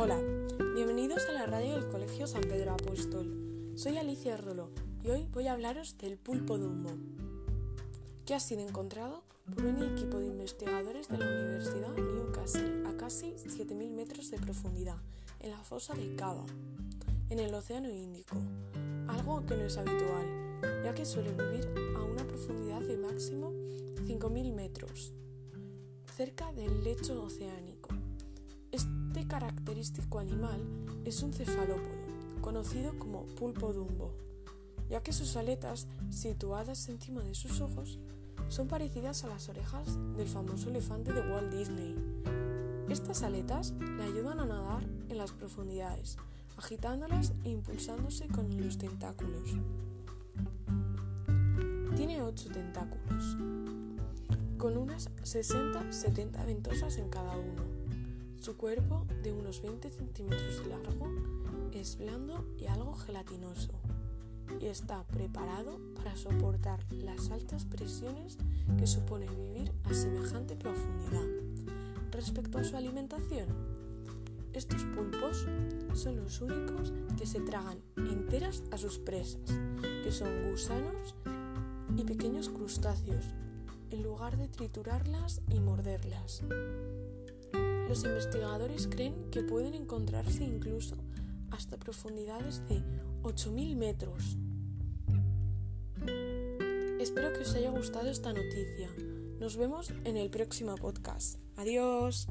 Hola, bienvenidos a la radio del Colegio San Pedro Apóstol. Soy Alicia Rolo y hoy voy a hablaros del pulpo dumbo, que ha sido encontrado por un equipo de investigadores de la Universidad Newcastle a casi 7.000 metros de profundidad, en la fosa de Cava, en el Océano Índico, algo que no es habitual, ya que suele vivir a una profundidad de máximo 5.000 metros, cerca del lecho oceánico. Característico animal es un cefalópodo conocido como pulpo dumbo, ya que sus aletas, situadas encima de sus ojos, son parecidas a las orejas del famoso elefante de Walt Disney. Estas aletas le ayudan a nadar en las profundidades, agitándolas e impulsándose con los tentáculos. Tiene 8 tentáculos, con unas 60-70 ventosas en cada uno. Su cuerpo, de unos 20 centímetros de largo, es blando y algo gelatinoso y está preparado para soportar las altas presiones que supone vivir a semejante profundidad. Respecto a su alimentación, estos pulpos son los únicos que se tragan enteras a sus presas, que son gusanos y pequeños crustáceos, en lugar de triturarlas y morderlas. Los investigadores creen que pueden encontrarse incluso hasta profundidades de 8.000 metros. Espero que os haya gustado esta noticia. Nos vemos en el próximo podcast. Adiós.